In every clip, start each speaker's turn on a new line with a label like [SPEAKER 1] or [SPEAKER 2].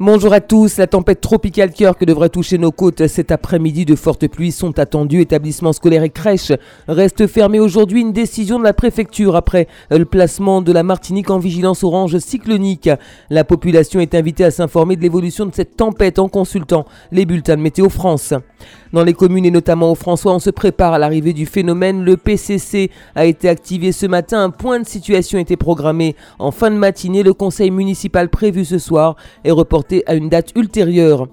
[SPEAKER 1] Bonjour à tous. La tempête tropicale cœur que devrait toucher nos côtes cet après-midi, de fortes pluies sont attendues. Établissements scolaires et crèches restent fermés aujourd'hui. Une décision de la préfecture après le placement de la Martinique en vigilance orange cyclonique. La population est invitée à s'informer de l'évolution de cette tempête en consultant les bulletins de Météo France. Dans les communes et notamment au François, on se prépare à l'arrivée du phénomène. Le PCC a été activé ce matin. Un point de situation était programmé en fin de matinée. Le conseil municipal prévu ce soir est reporté à une date ultérieure.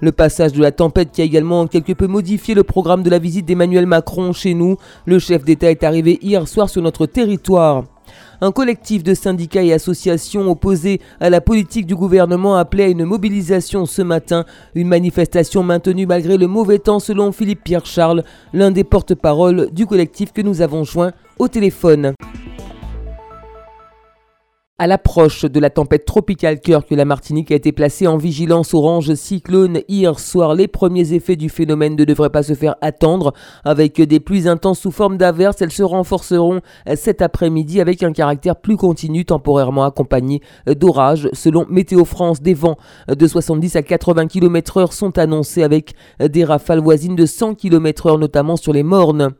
[SPEAKER 1] Le passage de la tempête qui a également quelque peu modifié le programme de la visite d'Emmanuel Macron chez nous. Le chef d'État est arrivé hier soir sur notre territoire. Un collectif de syndicats et associations opposés à la politique du gouvernement appelait à une mobilisation ce matin. Une manifestation maintenue malgré le mauvais temps selon Philippe Pierre Charles, l'un des porte-parole du collectif que nous avons joint au téléphone. À l'approche de la tempête tropicale cœur que la Martinique a été placée en vigilance orange cyclone hier soir, les premiers effets du phénomène ne devraient pas se faire attendre. Avec des pluies intenses sous forme d'averses, elles se renforceront cet après-midi avec un caractère plus continu, temporairement accompagné d'orages. Selon Météo France, des vents de 70 à 80 km/h sont annoncés avec des rafales voisines de 100 km/h, notamment sur les Mornes.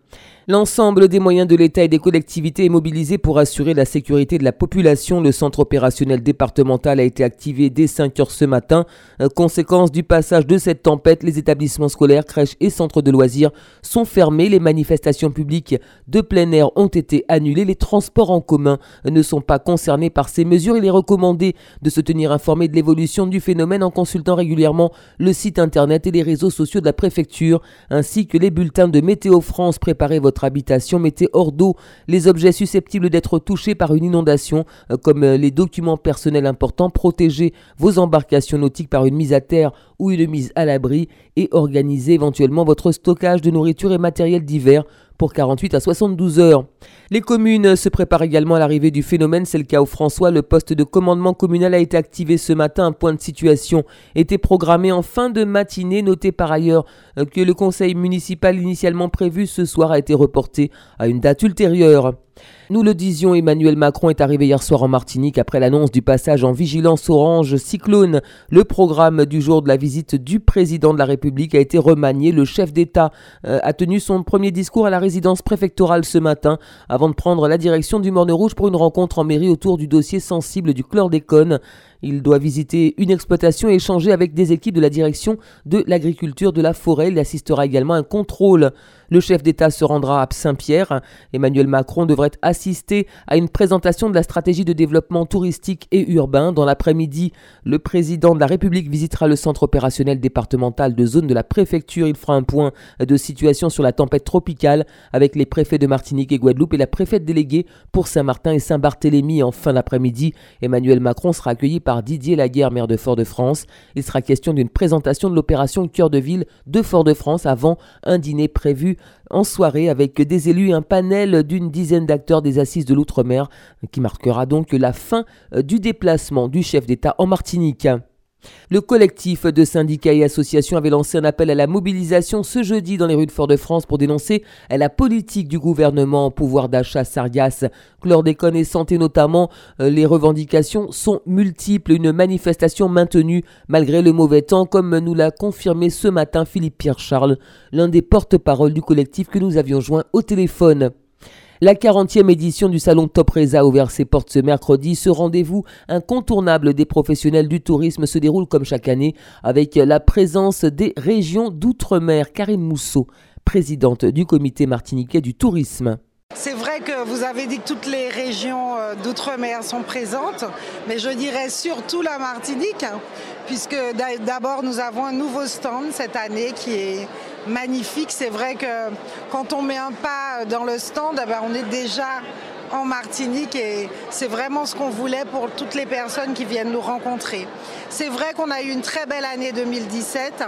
[SPEAKER 1] L'ensemble des moyens de l'État et des collectivités est mobilisé pour assurer la sécurité de la population. Le centre opérationnel départemental a été activé dès 5 heures ce matin. Euh, conséquence du passage de cette tempête, les établissements scolaires, crèches et centres de loisirs sont fermés. Les manifestations publiques de plein air ont été annulées. Les transports en commun ne sont pas concernés par ces mesures. Il est recommandé de se tenir informé de l'évolution du phénomène en consultant régulièrement le site internet et les réseaux sociaux de la préfecture ainsi que les bulletins de Météo France. Préparez votre habitation, mettez hors d'eau les objets susceptibles d'être touchés par une inondation, euh, comme euh, les documents personnels importants, protégez vos embarcations nautiques par une mise à terre ou une mise à l'abri et organisez éventuellement votre stockage de nourriture et matériel divers pour 48 à 72 heures. Les communes se préparent également à l'arrivée du phénomène, c'est le cas au François. Le poste de commandement communal a été activé ce matin. Un point de situation était programmé en fin de matinée. Notez par ailleurs euh, que le conseil municipal initialement prévu ce soir a été reporté à une date ultérieure. Nous le disions, Emmanuel Macron est arrivé hier soir en Martinique après l'annonce du passage en vigilance orange cyclone. Le programme du jour de la visite du président de la République a été remanié. Le chef d'État euh, a tenu son premier discours à la résidence préfectorale ce matin avant de prendre la direction du Morne Rouge pour une rencontre en mairie autour du dossier sensible du chlordécone. Il doit visiter une exploitation et échanger avec des équipes de la direction de l'agriculture de la forêt. Il assistera également à un contrôle. Le chef d'État se rendra à Saint-Pierre. Emmanuel Macron devrait assister à une présentation de la stratégie de développement touristique et urbain. Dans l'après-midi, le président de la République visitera le centre opérationnel départemental de zone de la préfecture. Il fera un point de situation sur la tempête tropicale avec les préfets de Martinique et Guadeloupe et la préfète déléguée pour Saint-Martin et Saint-Barthélemy. En fin d'après-midi, Emmanuel Macron sera accueilli par Didier Laguerre, maire de Fort-de-France. Il sera question d'une présentation de l'opération Cœur de ville de Fort-de-France avant un dîner prévu en soirée avec des élus et un panel d'une dizaine d'acteurs des assises de l'outre-mer qui marquera donc la fin du déplacement du chef d'État en Martinique. Le collectif de syndicats et associations avait lancé un appel à la mobilisation ce jeudi dans les rues de Fort-de-France pour dénoncer la politique du gouvernement en pouvoir d'achat Sargas, chlordécone et santé notamment. Euh, les revendications sont multiples. Une manifestation maintenue malgré le mauvais temps, comme nous l'a confirmé ce matin Philippe Pierre Charles, l'un des porte-parole du collectif que nous avions joint au téléphone. La 40e édition du salon Top Reza a ouvert ses portes ce mercredi. Ce rendez-vous incontournable des professionnels du tourisme se déroule comme chaque année avec la présence des régions d'outre-mer. Karine Mousseau, présidente du comité martiniquais du tourisme.
[SPEAKER 2] C'est vrai que vous avez dit que toutes les régions euh, d'outre-mer sont présentes, mais je dirais surtout la Martinique, hein, puisque d'abord nous avons un nouveau stand cette année qui est magnifique. C'est vrai que quand on met un pas dans le stand, eh ben, on est déjà en Martinique et c'est vraiment ce qu'on voulait pour toutes les personnes qui viennent nous rencontrer. C'est vrai qu'on a eu une très belle année 2017,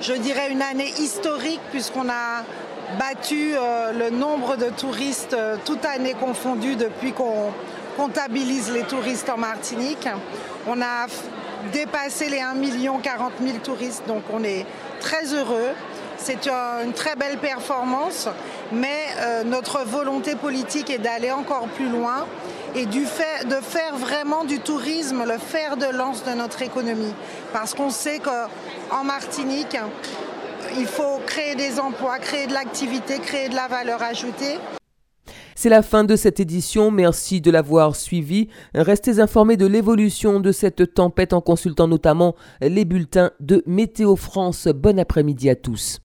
[SPEAKER 2] je dirais une année historique puisqu'on a battu euh, le nombre de touristes, euh, toute année confondue, depuis qu'on comptabilise les touristes en Martinique. On a dépassé les 1 million 40 000 touristes, donc on est très heureux. C'est une très belle performance, mais euh, notre volonté politique est d'aller encore plus loin et de faire vraiment du tourisme le fer de lance de notre économie. Parce qu'on sait qu'en Martinique, il faut créer des emplois, créer de l'activité, créer de la valeur ajoutée.
[SPEAKER 1] C'est la fin de cette édition, merci de l'avoir suivi. Restez informés de l'évolution de cette tempête en consultant notamment les bulletins de Météo France. Bon après-midi à tous.